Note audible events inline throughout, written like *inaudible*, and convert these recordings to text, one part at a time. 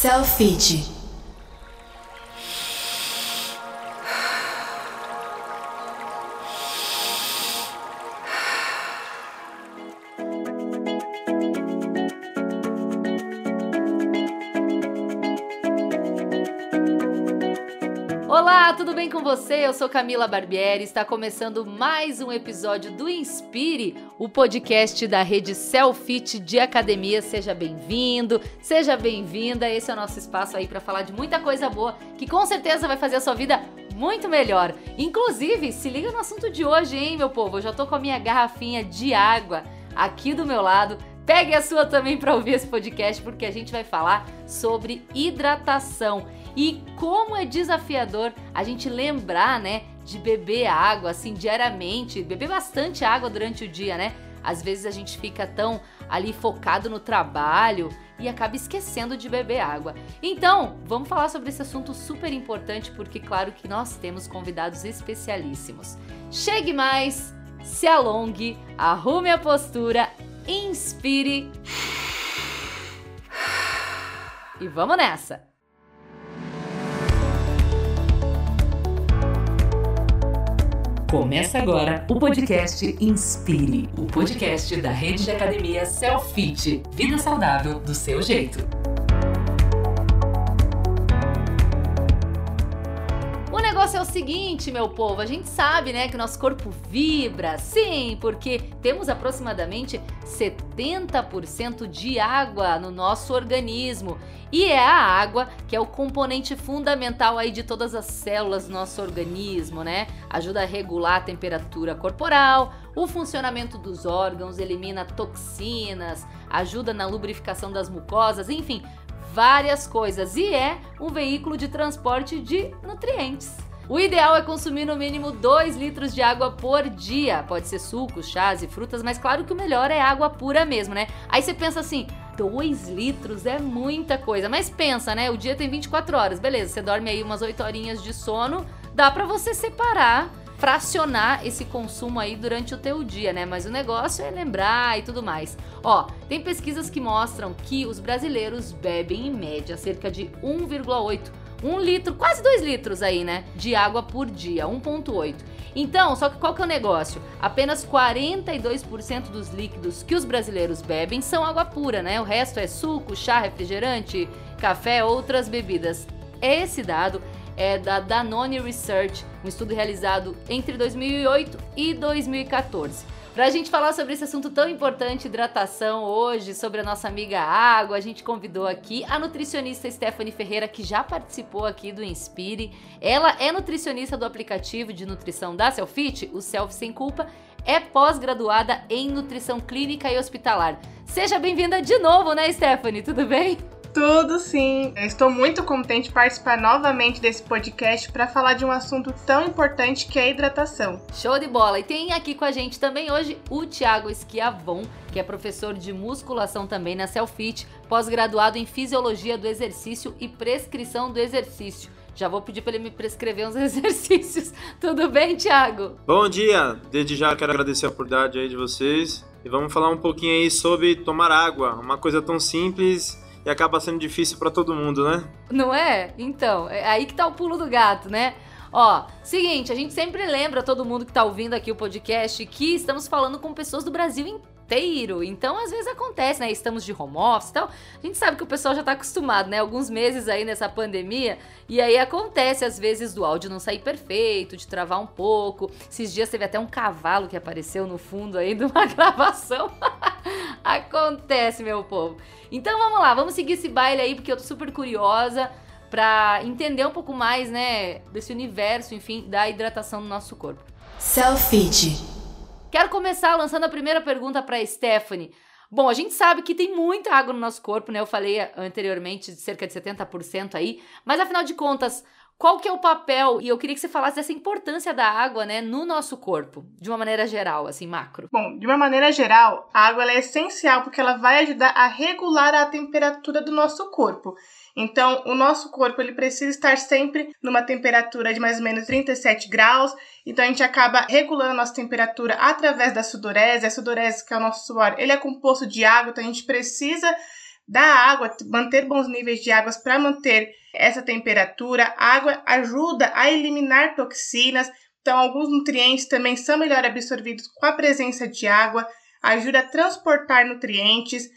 Selfie. Com você? Eu sou Camila Barbieri. Está começando mais um episódio do Inspire, o podcast da rede Selfit de Academia. Seja bem-vindo, seja bem-vinda. Esse é o nosso espaço aí para falar de muita coisa boa que com certeza vai fazer a sua vida muito melhor. Inclusive, se liga no assunto de hoje, hein, meu povo? Eu já tô com a minha garrafinha de água aqui do meu lado. Pegue a sua também para ouvir esse podcast, porque a gente vai falar sobre hidratação e como é desafiador a gente lembrar, né, de beber água assim diariamente, beber bastante água durante o dia, né? Às vezes a gente fica tão ali focado no trabalho e acaba esquecendo de beber água. Então, vamos falar sobre esse assunto super importante porque claro que nós temos convidados especialíssimos. Chegue mais, se alongue, arrume a postura, inspire e vamos nessa. Começa agora o podcast Inspire, o podcast da rede de academia Selfit. Vida saudável do seu jeito. Negócio é o seguinte, meu povo, a gente sabe, né, que o nosso corpo vibra, sim, porque temos aproximadamente 70% de água no nosso organismo. E é a água que é o componente fundamental aí de todas as células do nosso organismo, né? Ajuda a regular a temperatura corporal, o funcionamento dos órgãos, elimina toxinas, ajuda na lubrificação das mucosas, enfim, várias coisas. E é um veículo de transporte de nutrientes. O ideal é consumir no mínimo 2 litros de água por dia. Pode ser sucos, chás e frutas, mas claro que o melhor é água pura mesmo, né? Aí você pensa assim: 2 litros é muita coisa. Mas pensa, né? O dia tem 24 horas, beleza? Você dorme aí umas 8 horinhas de sono, dá para você separar fracionar esse consumo aí durante o teu dia, né? Mas o negócio é lembrar e tudo mais. Ó, tem pesquisas que mostram que os brasileiros bebem em média cerca de 1,8 um litro, quase dois litros aí, né? De água por dia, 1,8. Então, só que qual que é o negócio? Apenas 42% dos líquidos que os brasileiros bebem são água pura, né? O resto é suco, chá, refrigerante, café, outras bebidas. Esse dado é da Danone Research, um estudo realizado entre 2008 e 2014. Para a gente falar sobre esse assunto tão importante, hidratação, hoje, sobre a nossa amiga água, a gente convidou aqui a nutricionista Stephanie Ferreira, que já participou aqui do Inspire. Ela é nutricionista do aplicativo de nutrição da Selfit, o Self Sem Culpa, é pós-graduada em nutrição clínica e hospitalar. Seja bem-vinda de novo, né, Stephanie? Tudo bem? Tudo sim. Eu estou muito contente de participar novamente desse podcast para falar de um assunto tão importante que é a hidratação. Show de bola! E tem aqui com a gente também hoje o Thiago Esquiavon, que é professor de musculação também na Selfit, pós-graduado em fisiologia do exercício e prescrição do exercício. Já vou pedir para ele me prescrever uns *laughs* exercícios. Tudo bem, Thiago? Bom dia! Desde já quero agradecer a oportunidade aí de vocês. E vamos falar um pouquinho aí sobre tomar água, uma coisa tão simples e acaba sendo difícil para todo mundo, né? Não é? Então, é aí que tá o pulo do gato, né? Ó, seguinte, a gente sempre lembra todo mundo que tá ouvindo aqui o podcast que estamos falando com pessoas do Brasil inteiro. Então, às vezes acontece, né? Estamos de home office e tal. A gente sabe que o pessoal já tá acostumado, né? Alguns meses aí nessa pandemia. E aí acontece, às vezes, do áudio não sair perfeito, de travar um pouco. Esses dias teve até um cavalo que apareceu no fundo aí de uma *laughs* gravação. *laughs* acontece, meu povo. Então vamos lá, vamos seguir esse baile aí, porque eu tô super curiosa para entender um pouco mais, né, desse universo, enfim, da hidratação do nosso corpo. Selfie. Quero começar lançando a primeira pergunta para Stephanie. Bom, a gente sabe que tem muita água no nosso corpo, né? Eu falei anteriormente de cerca de 70% aí, mas afinal de contas, qual que é o papel? E eu queria que você falasse dessa importância da água, né, no nosso corpo, de uma maneira geral, assim, macro. Bom, de uma maneira geral, a água é essencial porque ela vai ajudar a regular a temperatura do nosso corpo. Então, o nosso corpo ele precisa estar sempre numa temperatura de mais ou menos 37 graus. Então, a gente acaba regulando a nossa temperatura através da sudorese. A sudorese, que é o nosso suor, ele é composto de água, então a gente precisa da água, manter bons níveis de águas para manter essa temperatura. A água ajuda a eliminar toxinas, então alguns nutrientes também são melhor absorvidos com a presença de água, ajuda a transportar nutrientes.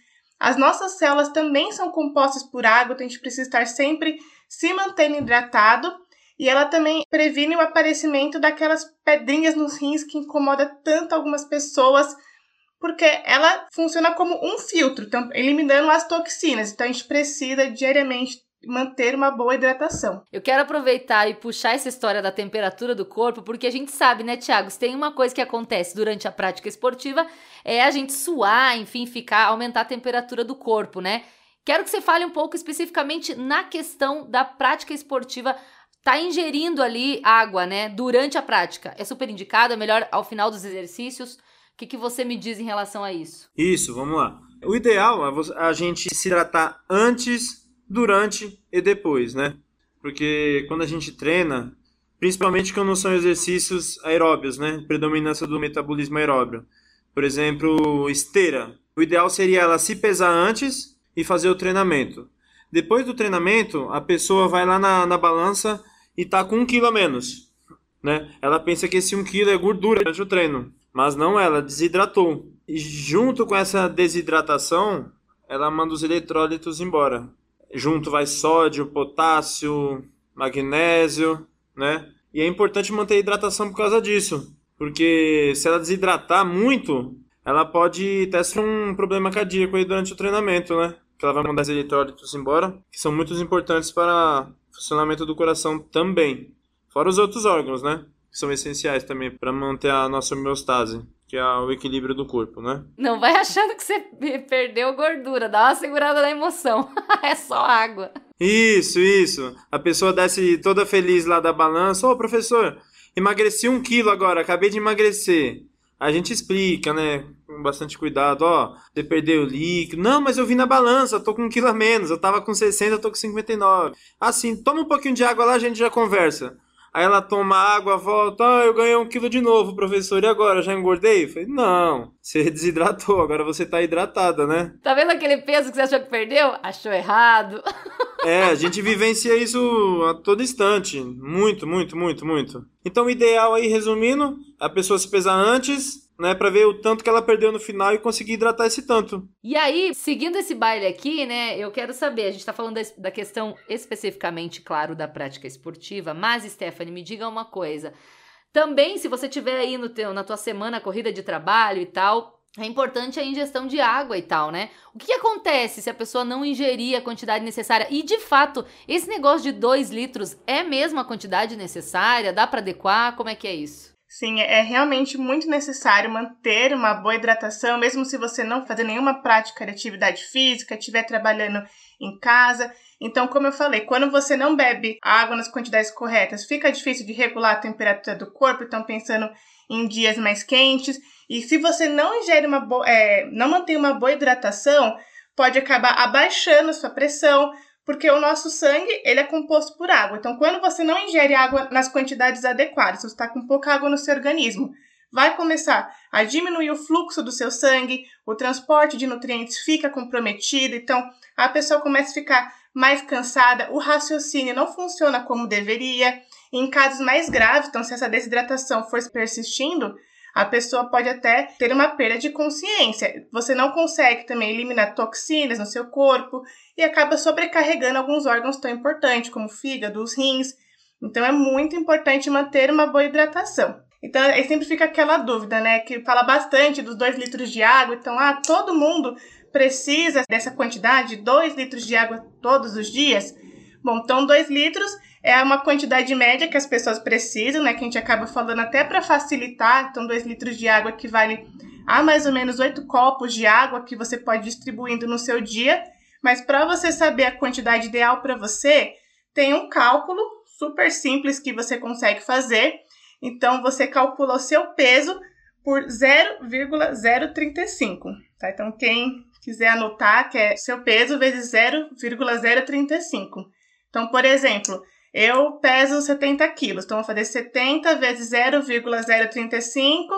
As nossas células também são compostas por água, então a gente precisa estar sempre se mantendo hidratado. E ela também previne o aparecimento daquelas pedrinhas nos rins que incomoda tanto algumas pessoas, porque ela funciona como um filtro, eliminando as toxinas. Então a gente precisa diariamente manter uma boa hidratação. Eu quero aproveitar e puxar essa história da temperatura do corpo, porque a gente sabe, né, Tiago, se tem uma coisa que acontece durante a prática esportiva é a gente suar, enfim, ficar aumentar a temperatura do corpo, né? Quero que você fale um pouco especificamente na questão da prática esportiva. Tá ingerindo ali água, né, durante a prática. É super indicado, é melhor ao final dos exercícios. O que, que você me diz em relação a isso? Isso, vamos lá. O ideal é a gente se hidratar antes durante e depois, né? Porque quando a gente treina, principalmente quando são exercícios aeróbios, né? Predominância do metabolismo aeróbio. Por exemplo, esteira. O ideal seria ela se pesar antes e fazer o treinamento. Depois do treinamento, a pessoa vai lá na, na balança e tá com um quilo a menos. Né? Ela pensa que esse um quilo é gordura durante o treino. Mas não, ela desidratou. E junto com essa desidratação, ela manda os eletrólitos embora junto vai sódio, potássio, magnésio, né? E é importante manter a hidratação por causa disso, porque se ela desidratar muito, ela pode ter um problema cardíaco aí durante o treinamento, né? Que ela vai mandar os eletrólitos embora, que são muito importantes para o funcionamento do coração também. Fora os outros órgãos, né? Que são essenciais também para manter a nossa homeostase que é o equilíbrio do corpo, né? Não vai achando que você *laughs* perdeu gordura, dá uma segurada na emoção. *laughs* é só água. Isso, isso. A pessoa desce toda feliz lá da balança. Ô, oh, professor, emagreci um quilo agora, acabei de emagrecer. A gente explica, né? Com bastante cuidado, ó, você perdeu o líquido. Não, mas eu vi na balança, tô com um quilo a menos. Eu tava com 60, tô com 59. Assim, toma um pouquinho de água lá, a gente já conversa. Aí ela toma água, volta, ah, eu ganhei um quilo de novo, professor, e agora? Já engordei? Eu falei, não, você *laughs* desidratou, agora você tá hidratada, né? Tá vendo aquele peso que você achou que perdeu? Achou errado. *laughs* É, a gente vivencia isso a todo instante. Muito, muito, muito, muito. Então, o ideal aí, resumindo, a pessoa se pesar antes, né, para ver o tanto que ela perdeu no final e conseguir hidratar esse tanto. E aí, seguindo esse baile aqui, né, eu quero saber, a gente tá falando da questão especificamente, claro, da prática esportiva, mas Stephanie, me diga uma coisa. Também, se você tiver aí no teu, na tua semana corrida de trabalho e tal, é importante a ingestão de água e tal, né? O que, acontece se a pessoa não ingerir a quantidade necessária? E de fato, esse negócio de 2 litros é mesmo a quantidade necessária? Dá para adequar? Como é que é isso? Sim, é realmente muito necessário manter uma boa hidratação, mesmo se você não fazer nenhuma prática de atividade física, estiver trabalhando em casa. Então, como eu falei, quando você não bebe água nas quantidades corretas, fica difícil de regular a temperatura do corpo. Então, pensando em dias mais quentes. E se você não ingere uma boa, é, não mantém uma boa hidratação, pode acabar abaixando sua pressão, porque o nosso sangue ele é composto por água. Então, quando você não ingere água nas quantidades adequadas, você está com pouca água no seu organismo, vai começar a diminuir o fluxo do seu sangue, o transporte de nutrientes fica comprometido, então a pessoa começa a ficar mais cansada, o raciocínio não funciona como deveria. Em casos mais graves, então se essa desidratação for persistindo, a pessoa pode até ter uma perda de consciência. Você não consegue também eliminar toxinas no seu corpo e acaba sobrecarregando alguns órgãos tão importantes, como o fígado, os rins. Então é muito importante manter uma boa hidratação. Então aí sempre fica aquela dúvida, né? Que fala bastante dos 2 litros de água. Então, ah, todo mundo precisa dessa quantidade, 2 litros de água todos os dias? Bom, então 2 litros é uma quantidade média que as pessoas precisam, né? Que a gente acaba falando até para facilitar. Então, 2 litros de água equivale a mais ou menos 8 copos de água que você pode distribuindo no seu dia. Mas para você saber a quantidade ideal para você, tem um cálculo super simples que você consegue fazer. Então, você calcula o seu peso por 0,035, tá? Então, quem quiser anotar, que é seu peso vezes 0,035. Então, por exemplo, eu peso 70 quilos, então vou fazer 70 vezes 0,035,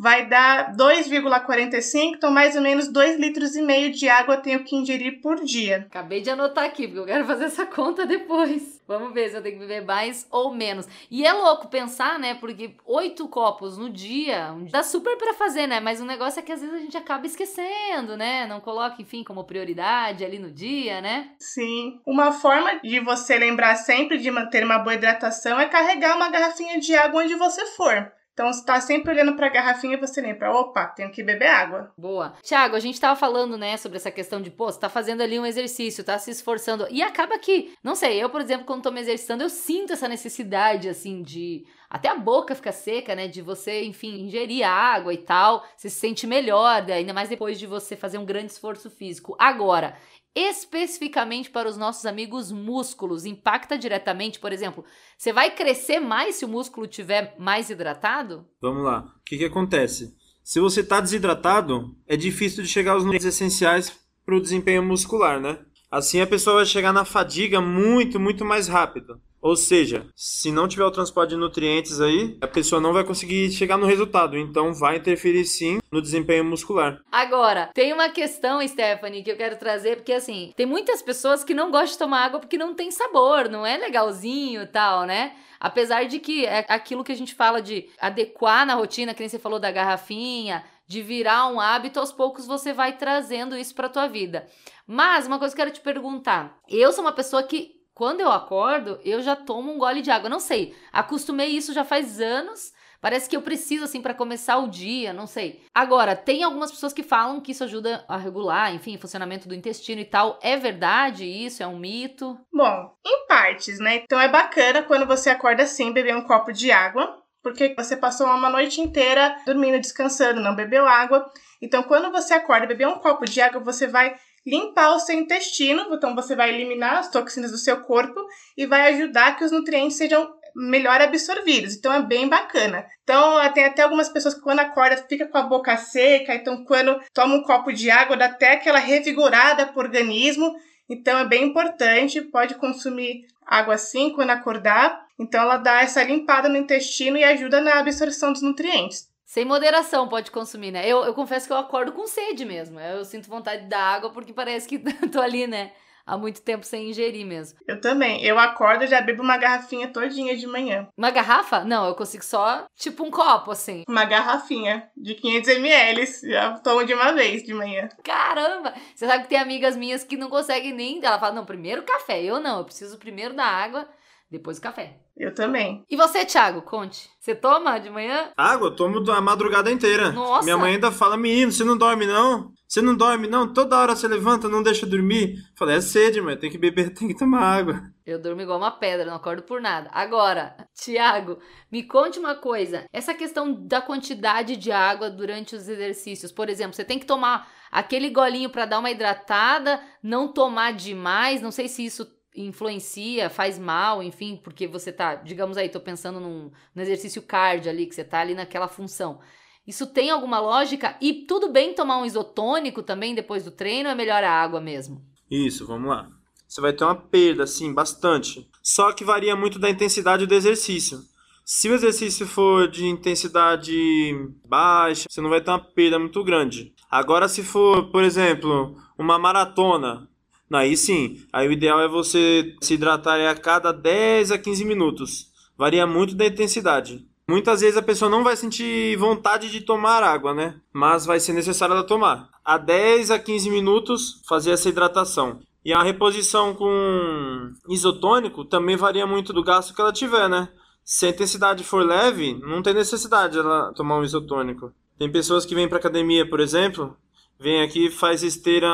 vai dar 2,45, então mais ou menos 2 litros e meio de água eu tenho que ingerir por dia. Acabei de anotar aqui, porque eu quero fazer essa conta depois. Vamos ver se eu tenho que beber mais ou menos. E é louco pensar, né? Porque oito copos no dia dá super para fazer, né? Mas o negócio é que às vezes a gente acaba esquecendo, né? Não coloca, enfim, como prioridade ali no dia, né? Sim. Uma forma de você lembrar sempre de manter uma boa hidratação é carregar uma garrafinha de água onde você for. Então, você tá sempre olhando para a garrafinha e você lembra, opa, tenho que beber água. Boa. Tiago, a gente tava falando, né, sobre essa questão de, pô, você tá fazendo ali um exercício, tá se esforçando. E acaba que, não sei, eu, por exemplo, quando tô me exercitando, eu sinto essa necessidade, assim, de. Até a boca fica seca, né? De você, enfim, ingerir água e tal. Você se sente melhor, ainda mais depois de você fazer um grande esforço físico. Agora, especificamente para os nossos amigos músculos, impacta diretamente, por exemplo, você vai crescer mais se o músculo tiver mais hidratado? Vamos lá. O que, que acontece? Se você está desidratado, é difícil de chegar aos nutrientes essenciais para o desempenho muscular, né? Assim a pessoa vai chegar na fadiga muito, muito mais rápido. Ou seja, se não tiver o transporte de nutrientes aí, a pessoa não vai conseguir chegar no resultado. Então vai interferir sim no desempenho muscular. Agora, tem uma questão, Stephanie, que eu quero trazer, porque assim, tem muitas pessoas que não gostam de tomar água porque não tem sabor, não é legalzinho e tal, né? Apesar de que é aquilo que a gente fala de adequar na rotina, que nem você falou da garrafinha, de virar um hábito, aos poucos você vai trazendo isso para tua vida. Mas uma coisa que eu quero te perguntar, eu sou uma pessoa que quando eu acordo, eu já tomo um gole de água. Não sei, acostumei isso já faz anos. Parece que eu preciso assim para começar o dia, não sei. Agora, tem algumas pessoas que falam que isso ajuda a regular, enfim, o funcionamento do intestino e tal. É verdade isso? É um mito? Bom, em partes, né? Então é bacana quando você acorda assim, beber um copo de água, porque você passou uma noite inteira dormindo, descansando, não bebeu água. Então, quando você acorda, beber um copo de água, você vai limpar o seu intestino, então você vai eliminar as toxinas do seu corpo e vai ajudar que os nutrientes sejam melhor absorvidos. Então é bem bacana. Então tem até algumas pessoas que quando acorda fica com a boca seca, então quando toma um copo de água dá até aquela revigorada pro organismo. Então é bem importante, pode consumir água assim quando acordar. Então ela dá essa limpada no intestino e ajuda na absorção dos nutrientes. Sem moderação pode consumir, né? Eu, eu confesso que eu acordo com sede mesmo. Eu sinto vontade da água porque parece que *laughs* tô ali, né? Há muito tempo sem ingerir mesmo. Eu também. Eu acordo e já bebo uma garrafinha todinha de manhã. Uma garrafa? Não, eu consigo só, tipo, um copo, assim. Uma garrafinha de 500 ml. Já tomo de uma vez de manhã. Caramba! Você sabe que tem amigas minhas que não conseguem nem... Ela fala, não, primeiro café. Eu não, eu preciso primeiro da água depois o café. Eu também. E você, Thiago, conte. Você toma de manhã? Água, eu tomo a madrugada inteira. Nossa. Minha mãe ainda fala, menino, você não dorme não? Você não dorme não? Toda hora você levanta, não deixa dormir. Eu falei, é sede, mãe, tem que beber, *laughs* tem que tomar água. Eu durmo igual uma pedra, não acordo por nada. Agora, Tiago, me conte uma coisa. Essa questão da quantidade de água durante os exercícios. Por exemplo, você tem que tomar aquele golinho para dar uma hidratada, não tomar demais. Não sei se isso influencia, faz mal, enfim, porque você tá, digamos aí, tô pensando num, num exercício cardio ali, que você tá ali naquela função. Isso tem alguma lógica? E tudo bem tomar um isotônico também depois do treino é melhor a água mesmo? Isso, vamos lá. Você vai ter uma perda, sim, bastante. Só que varia muito da intensidade do exercício. Se o exercício for de intensidade baixa, você não vai ter uma perda muito grande. Agora, se for, por exemplo, uma maratona, Aí sim, aí o ideal é você se hidratar a cada 10 a 15 minutos. Varia muito da intensidade. Muitas vezes a pessoa não vai sentir vontade de tomar água, né? Mas vai ser necessário ela tomar. A 10 a 15 minutos fazer essa hidratação. E a reposição com isotônico também varia muito do gasto que ela tiver, né? Se a intensidade for leve, não tem necessidade de ela tomar um isotônico. Tem pessoas que vêm para academia, por exemplo, vem aqui faz esteira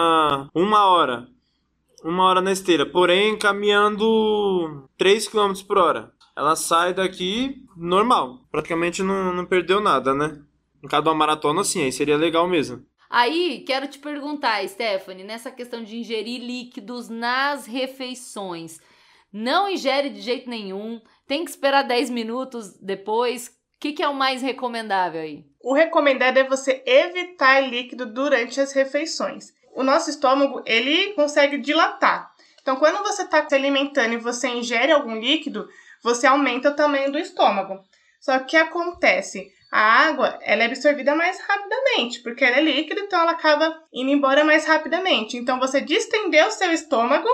uma hora uma hora na esteira, porém caminhando 3 km por hora. Ela sai daqui normal, praticamente não, não perdeu nada, né? Em cada uma maratona, sim, aí seria legal mesmo. Aí, quero te perguntar, Stephanie, nessa questão de ingerir líquidos nas refeições. Não ingere de jeito nenhum, tem que esperar 10 minutos depois. O que, que é o mais recomendável aí? O recomendado é você evitar líquido durante as refeições o nosso estômago ele consegue dilatar. Então, quando você está se alimentando e você ingere algum líquido, você aumenta o tamanho do estômago. Só que acontece? A água, ela é absorvida mais rapidamente, porque ela é líquida, então ela acaba indo embora mais rapidamente. Então você distendeu o seu estômago,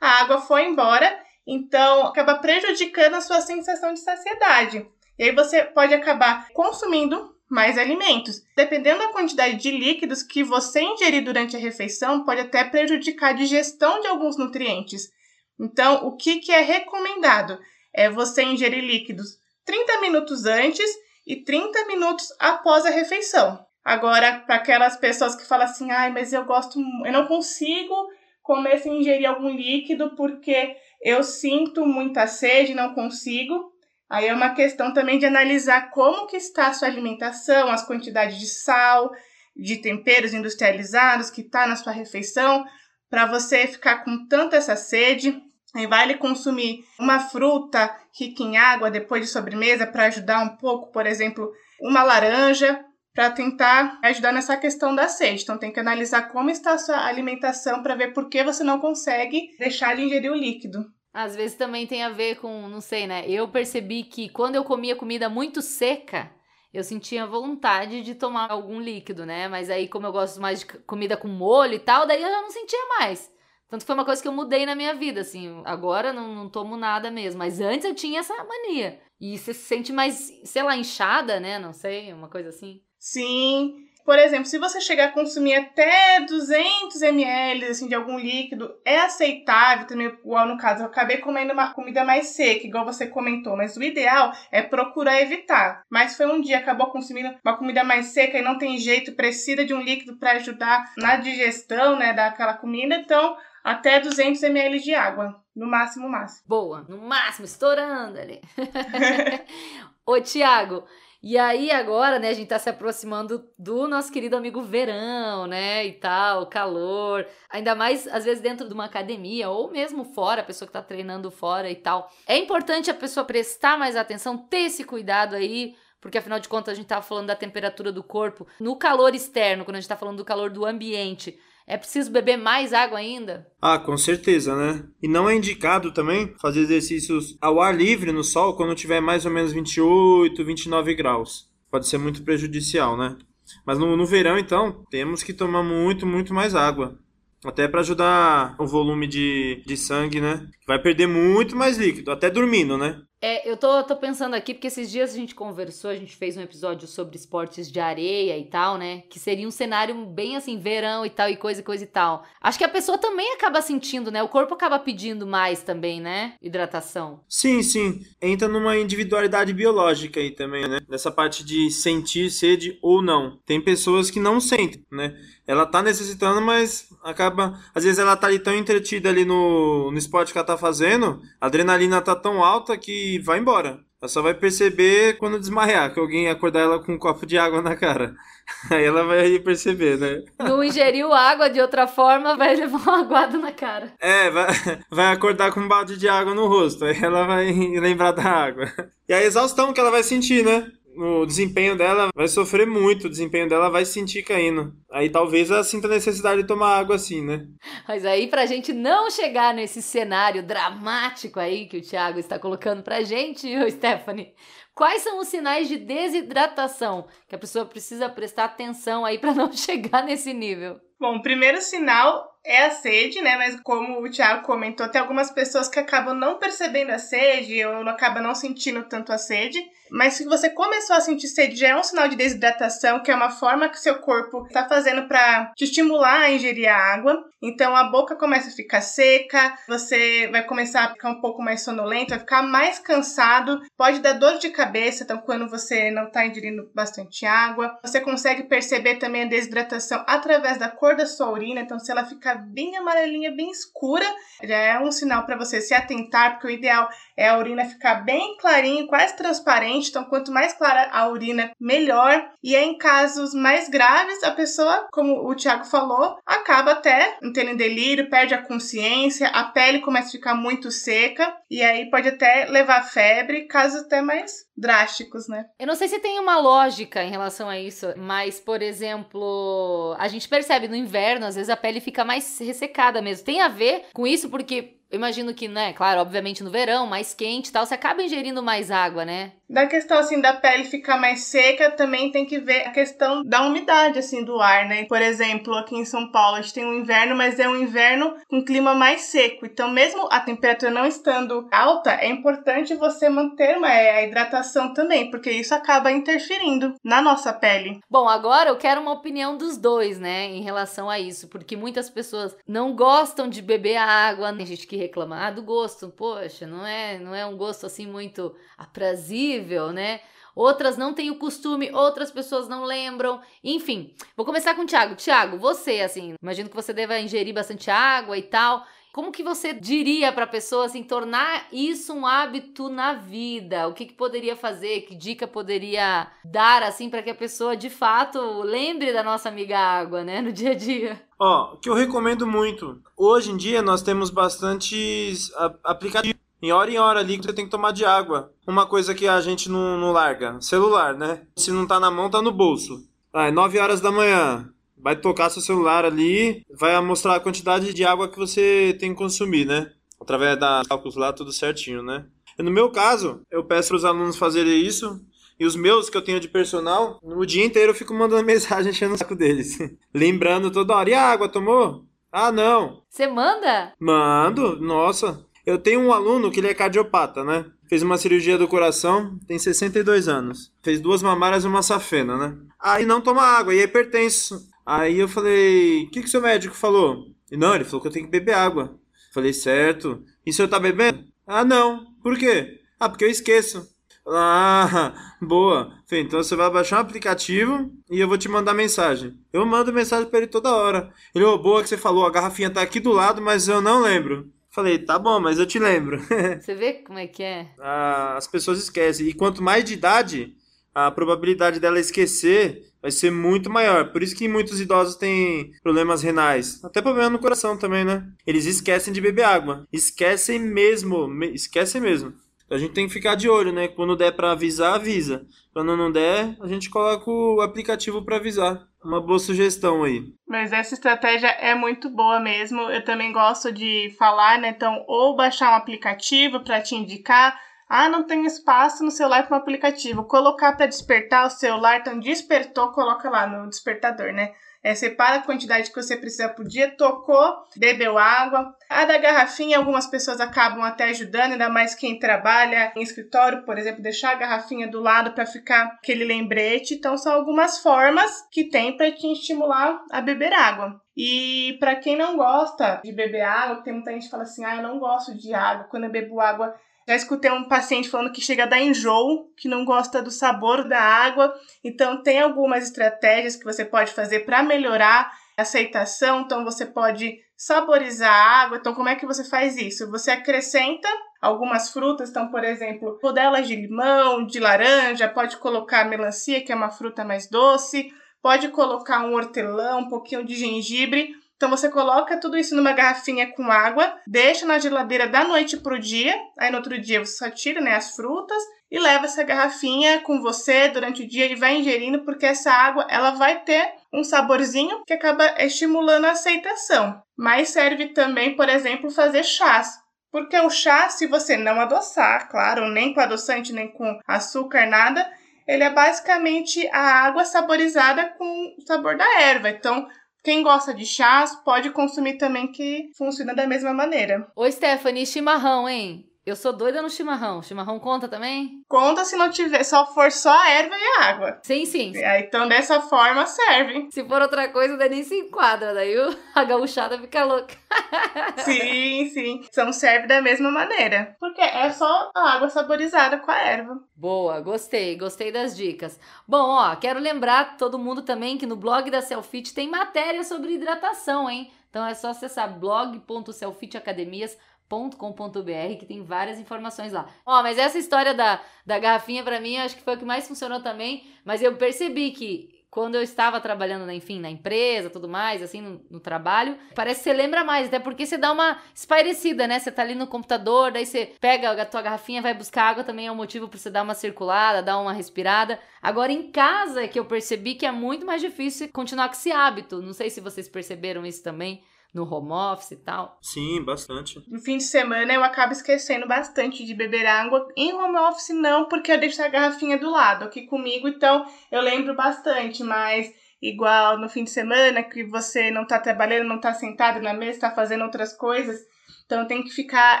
a água foi embora, então acaba prejudicando a sua sensação de saciedade. E aí você pode acabar consumindo mais alimentos. Dependendo da quantidade de líquidos que você ingerir durante a refeição, pode até prejudicar a digestão de alguns nutrientes. Então, o que, que é recomendado? É você ingerir líquidos 30 minutos antes e 30 minutos após a refeição. Agora, para aquelas pessoas que falam assim, ai, mas eu gosto, eu não consigo comer sem ingerir algum líquido porque eu sinto muita sede, não consigo. Aí é uma questão também de analisar como que está a sua alimentação, as quantidades de sal, de temperos industrializados que está na sua refeição, para você ficar com tanta essa sede. Aí vale consumir uma fruta rica em água depois de sobremesa para ajudar um pouco, por exemplo, uma laranja, para tentar ajudar nessa questão da sede. Então tem que analisar como está a sua alimentação para ver por que você não consegue deixar de ingerir o líquido. Às vezes também tem a ver com, não sei, né? Eu percebi que quando eu comia comida muito seca, eu sentia vontade de tomar algum líquido, né? Mas aí, como eu gosto mais de comida com molho e tal, daí eu já não sentia mais. Tanto foi uma coisa que eu mudei na minha vida, assim. Agora não, não tomo nada mesmo. Mas antes eu tinha essa mania. E você se sente mais, sei lá, inchada, né? Não sei, uma coisa assim. Sim. Por exemplo, se você chegar a consumir até 200 ml assim, de algum líquido, é aceitável também, igual no caso, eu acabei comendo uma comida mais seca, igual você comentou, mas o ideal é procurar evitar. Mas foi um dia, acabou consumindo uma comida mais seca e não tem jeito, precisa de um líquido para ajudar na digestão né, daquela comida, então até 200 ml de água, no máximo, máximo. Boa, no máximo, estourando ali. *laughs* Ô, Tiago, e aí agora, né, a gente tá se aproximando do nosso querido amigo verão, né, e tal, calor. Ainda mais, às vezes, dentro de uma academia ou mesmo fora, a pessoa que tá treinando fora e tal. É importante a pessoa prestar mais atenção, ter esse cuidado aí, porque afinal de contas a gente tava falando da temperatura do corpo. No calor externo, quando a gente tá falando do calor do ambiente, é preciso beber mais água ainda? Ah, com certeza, né? E não é indicado também fazer exercícios ao ar livre no sol quando tiver mais ou menos 28, 29 graus. Pode ser muito prejudicial, né? Mas no, no verão, então, temos que tomar muito, muito mais água. Até para ajudar o volume de, de sangue, né? Vai perder muito mais líquido, até dormindo, né? É, eu tô, tô pensando aqui, porque esses dias a gente conversou, a gente fez um episódio sobre esportes de areia e tal, né? Que seria um cenário bem assim, verão e tal, e coisa e coisa e tal. Acho que a pessoa também acaba sentindo, né? O corpo acaba pedindo mais também, né? Hidratação. Sim, sim. Entra numa individualidade biológica aí também, né? Nessa parte de sentir sede ou não. Tem pessoas que não sentem, né? Ela tá necessitando, mas acaba. Às vezes ela tá ali tão entretida ali no, no esporte que ela tá fazendo, a adrenalina tá tão alta que vai embora. Ela só vai perceber quando desmaiar, que alguém acordar ela com um copo de água na cara. *laughs* Aí ela vai perceber, né? Não ingeriu água de outra forma, vai levar uma aguada na cara. É, vai, *laughs* vai acordar com um balde de água no rosto. Aí ela vai *laughs* lembrar da água. E a exaustão que ela vai sentir, né? O desempenho dela vai sofrer muito, o desempenho dela vai se sentir caindo. Aí talvez ela sinta a necessidade de tomar água assim, né? Mas aí, pra gente não chegar nesse cenário dramático aí que o Thiago está colocando pra gente, Stephanie, quais são os sinais de desidratação que a pessoa precisa prestar atenção aí para não *laughs* chegar nesse nível? Bom, o primeiro sinal é a sede, né? Mas como o Thiago comentou, tem algumas pessoas que acabam não percebendo a sede ou acabam não sentindo tanto a sede. Mas se você começou a sentir sede, já é um sinal de desidratação, que é uma forma que seu corpo está fazendo para te estimular a ingerir a água. Então a boca começa a ficar seca, você vai começar a ficar um pouco mais sonolento, vai ficar mais cansado, pode dar dor de cabeça, então quando você não está ingerindo bastante água. Você consegue perceber também a desidratação através da cor da sua urina, então se ela ficar bem amarelinha, bem escura, já é um sinal para você se atentar, porque o ideal é a urina ficar bem clarinha, quase transparente, então quanto mais clara a urina, melhor. E é em casos mais graves, a pessoa, como o Tiago falou, acaba até tendo delírio, perde a consciência, a pele começa a ficar muito seca e aí pode até levar febre, casos até mais drásticos, né? Eu não sei se tem uma lógica em relação a isso, mas, por exemplo, a gente percebe no inverno, às vezes a pele fica mais ressecada mesmo. Tem a ver com isso porque Eu imagino que, né, claro, obviamente no verão, mais quente e tal, você acaba ingerindo mais água, né? Da questão assim da pele ficar mais seca, também tem que ver a questão da umidade assim do ar, né? Por exemplo, aqui em São Paulo a gente tem um inverno, mas é um inverno com clima mais seco. Então, mesmo a temperatura não estando alta, é importante você manter uma, é, a hidratação também, porque isso acaba interferindo na nossa pele. Bom, agora eu quero uma opinião dos dois, né, em relação a isso, porque muitas pessoas não gostam de beber água, tem gente que reclama ah, do gosto, poxa, não é, não é um gosto assim muito aprazível, né? Outras não têm o costume, outras pessoas não lembram. Enfim, vou começar com o Thiago. Thiago, você, assim, imagino que você deva ingerir bastante água e tal. Como que você diria para a pessoa assim tornar isso um hábito na vida? O que, que poderia fazer? Que dica poderia dar assim para que a pessoa de fato lembre da nossa amiga água, né, no dia a dia? Ó, que eu recomendo muito. Hoje em dia nós temos bastantes aplicativos em hora em hora ali que você tem que tomar de água. Uma coisa que a gente não, não larga, celular, né? Se não tá na mão, tá no bolso. Ah, é 9 horas da manhã vai tocar seu celular ali, vai mostrar a quantidade de água que você tem que consumir, né? Através da cálculos lá, tudo certinho, né? E no meu caso, eu peço para os alunos fazerem isso. E os meus que eu tenho de personal, no dia inteiro eu fico mandando *laughs* mensagem enchendo o saco deles. *laughs* Lembrando toda hora. E a água tomou? Ah, não. Você manda? Mando, nossa. Eu tenho um aluno que ele é cardiopata, né? Fez uma cirurgia do coração, tem 62 anos. Fez duas mamárias e uma safena, né? Aí não toma água, e é hipertenso. Aí eu falei, o que, que seu médico falou? E não, ele falou que eu tenho que beber água. Falei, certo. E o senhor tá bebendo? Ah, não. Por quê? Ah, porque eu esqueço. Ah, *laughs* boa. Falei, então você vai baixar um aplicativo e eu vou te mandar mensagem. Eu mando mensagem para ele toda hora. Ele, ô, oh, boa que você falou, a garrafinha tá aqui do lado, mas eu não lembro. Falei, tá bom, mas eu te lembro. *laughs* Você vê como é que é? Ah, as pessoas esquecem. E quanto mais de idade, a probabilidade dela esquecer vai ser muito maior. Por isso que muitos idosos têm problemas renais, até problema no coração também, né? Eles esquecem de beber água. Esquecem mesmo, me, esquecem mesmo. A gente tem que ficar de olho, né? Quando der para avisar, avisa. Quando não der, a gente coloca o aplicativo para avisar. Uma boa sugestão aí. Mas essa estratégia é muito boa mesmo. Eu também gosto de falar, né? Então, ou baixar um aplicativo para te indicar ah, não tem espaço no celular para um aplicativo. Colocar para despertar o celular, então despertou, coloca lá no despertador, né? É, separa a quantidade que você precisa por dia, tocou, bebeu água. A da garrafinha, algumas pessoas acabam até ajudando, ainda mais quem trabalha em escritório, por exemplo, deixar a garrafinha do lado para ficar aquele lembrete. Então, são algumas formas que tem para te estimular a beber água. E para quem não gosta de beber água, tem muita gente que fala assim: ah, eu não gosto de água, quando eu bebo água já escutei um paciente falando que chega a dar enjoo, que não gosta do sabor da água. Então, tem algumas estratégias que você pode fazer para melhorar a aceitação. Então, você pode saborizar a água. Então, como é que você faz isso? Você acrescenta algumas frutas, então, por exemplo, rodelas de limão, de laranja, pode colocar melancia, que é uma fruta mais doce, pode colocar um hortelã, um pouquinho de gengibre então você coloca tudo isso numa garrafinha com água, deixa na geladeira da noite pro dia, aí no outro dia você só tira né, as frutas e leva essa garrafinha com você durante o dia e vai ingerindo, porque essa água ela vai ter um saborzinho que acaba estimulando a aceitação. Mas serve também, por exemplo, fazer chás. Porque o chá, se você não adoçar, claro, nem com adoçante, nem com açúcar, nada, ele é basicamente a água saborizada com o sabor da erva. Então, quem gosta de chás pode consumir também, que funciona da mesma maneira. Oi, Stephanie, chimarrão, hein? Eu sou doida no chimarrão. Chimarrão conta também? Conta se não tiver, só for só a erva e a água. Sim, sim. Então dessa forma serve. Se for outra coisa, daí nem se enquadra, daí *laughs* a gauchada fica louca. *laughs* sim, sim. Então serve da mesma maneira. Porque é só a água saborizada com a erva. Boa, gostei, gostei das dicas. Bom, ó, quero lembrar todo mundo também que no blog da Selfit tem matéria sobre hidratação, hein? Então é só acessar blog.selfitacademias.com com.br que tem várias informações lá. Ó, mas essa história da, da garrafinha para mim acho que foi o que mais funcionou também, mas eu percebi que quando eu estava trabalhando, na, enfim, na empresa, tudo mais, assim, no, no, trabalho, parece que você lembra mais, até porque você dá uma espairecida, né? Você tá ali no computador, daí você pega a tua garrafinha, vai buscar água, também é um motivo para você dar uma circulada, dar uma respirada. Agora, em casa é que eu percebi que é muito mais difícil continuar com esse hábito. Não sei se vocês perceberam isso também no home office e tal? Sim, bastante. No fim de semana eu acabo esquecendo bastante de beber água. Em home office não, porque eu deixo a garrafinha do lado aqui comigo, então eu lembro bastante, mas igual no fim de semana que você não tá trabalhando, não tá sentado na mesa, tá fazendo outras coisas, então tem que ficar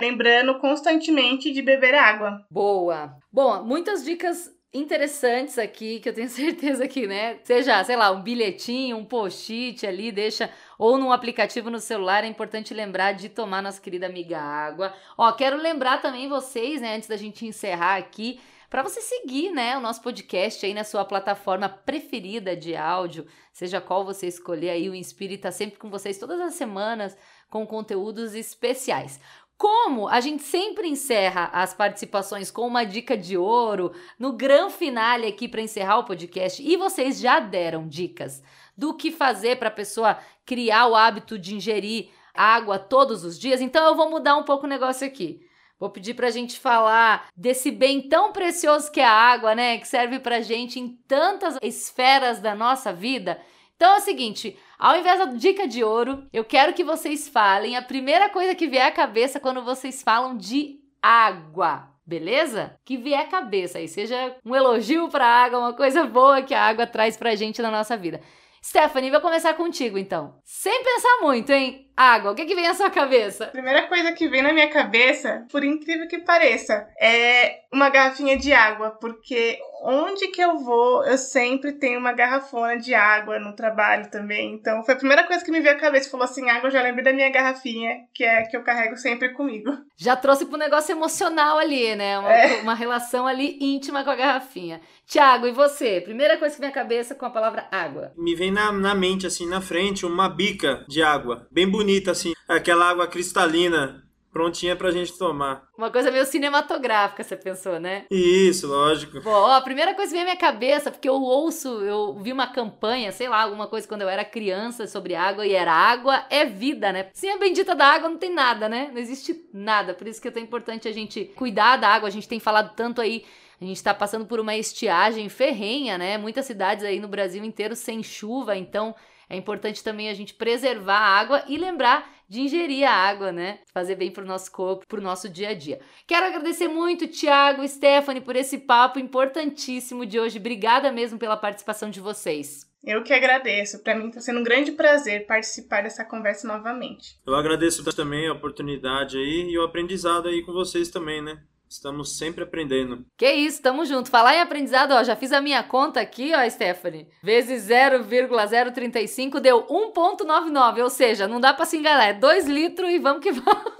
lembrando constantemente de beber água. Boa. Bom, muitas dicas interessantes aqui, que eu tenho *laughs* certeza que, né? Seja, sei lá, um bilhetinho, um post-it ali, deixa, ou num aplicativo no celular, é importante lembrar de tomar nossa querida amiga água. Ó, quero lembrar também vocês, né, antes da gente encerrar aqui, para você seguir, né, o nosso podcast aí na sua plataforma preferida de áudio, seja qual você escolher aí, o Inspire tá sempre com vocês todas as semanas com conteúdos especiais. Como a gente sempre encerra as participações com uma dica de ouro no grande finale aqui para encerrar o podcast, e vocês já deram dicas do que fazer para a pessoa criar o hábito de ingerir água todos os dias, então eu vou mudar um pouco o negócio aqui. Vou pedir para a gente falar desse bem tão precioso que é a água, né? Que serve para gente em tantas esferas da nossa vida. Então é o seguinte, ao invés da dica de ouro, eu quero que vocês falem a primeira coisa que vier à cabeça quando vocês falam de água. Beleza? Que vier à cabeça aí, seja um elogio para a água, uma coisa boa que a água traz pra gente na nossa vida. Stephanie, vou começar contigo então. Sem pensar muito, hein? Água, o que, que vem na sua cabeça? A primeira coisa que vem na minha cabeça, por incrível que pareça, é uma garrafinha de água, porque onde que eu vou, eu sempre tenho uma garrafona de água no trabalho também. Então, foi a primeira coisa que me veio à cabeça. Falou assim, água, eu já lembrei da minha garrafinha, que é que eu carrego sempre comigo. Já trouxe pro negócio emocional ali, né? Uma, é. uma relação ali íntima com a garrafinha. Tiago, e você? Primeira coisa que vem à cabeça com a palavra água. Me vem na, na mente, assim, na frente, uma bica de água. Bem bonita, assim. Aquela água cristalina prontinha pra gente tomar. Uma coisa meio cinematográfica, você pensou, né? Isso, lógico. Bom, ó, a primeira coisa que vem à minha cabeça, porque eu ouço, eu vi uma campanha, sei lá, alguma coisa quando eu era criança sobre água e era água é vida, né? Sem a bendita da água não tem nada, né? Não existe nada. Por isso que é tão importante a gente cuidar da água. A gente tem falado tanto aí a gente está passando por uma estiagem ferrenha, né? Muitas cidades aí no Brasil inteiro sem chuva, então é importante também a gente preservar a água e lembrar de ingerir a água, né? Fazer bem para o nosso corpo, para o nosso dia a dia. Quero agradecer muito, Tiago e Stephanie, por esse papo importantíssimo de hoje. Obrigada mesmo pela participação de vocês. Eu que agradeço. Para mim está sendo um grande prazer participar dessa conversa novamente. Eu agradeço também a oportunidade aí e o aprendizado aí com vocês também, né? Estamos sempre aprendendo. Que isso, tamo junto. Falar em aprendizado, ó, já fiz a minha conta aqui, ó, Stephanie. Vezes 0,035 deu 1,99, ou seja, não dá pra se enganar, é 2 litros e vamos que vamos.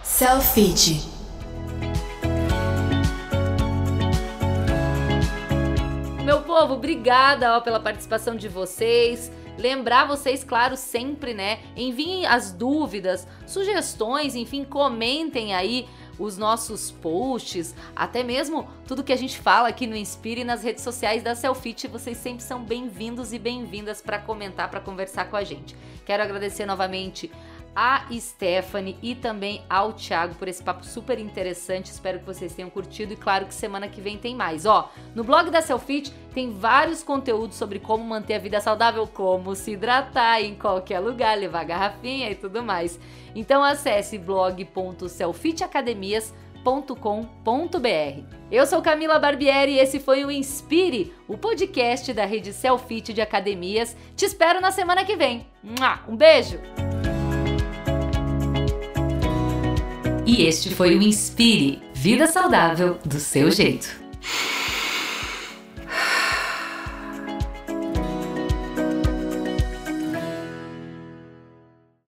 Selfie. Meu povo, obrigada ó, pela participação de vocês. Lembrar vocês, claro, sempre, né? Enviem as dúvidas, sugestões, enfim, comentem aí os nossos posts, até mesmo tudo que a gente fala aqui no Inspire nas redes sociais da Selfit. Vocês sempre são bem-vindos e bem-vindas para comentar, para conversar com a gente. Quero agradecer novamente a Stephanie e também ao Thiago por esse papo super interessante. Espero que vocês tenham curtido e claro que semana que vem tem mais. Ó, no blog da Selfit tem vários conteúdos sobre como manter a vida saudável, como se hidratar em qualquer lugar, levar garrafinha e tudo mais. Então acesse blog.selfitacademias.com.br. Eu sou Camila Barbieri e esse foi o Inspire, o podcast da rede Selfit de Academias. Te espero na semana que vem. Um beijo! E este foi o Inspire Vida Saudável do seu jeito.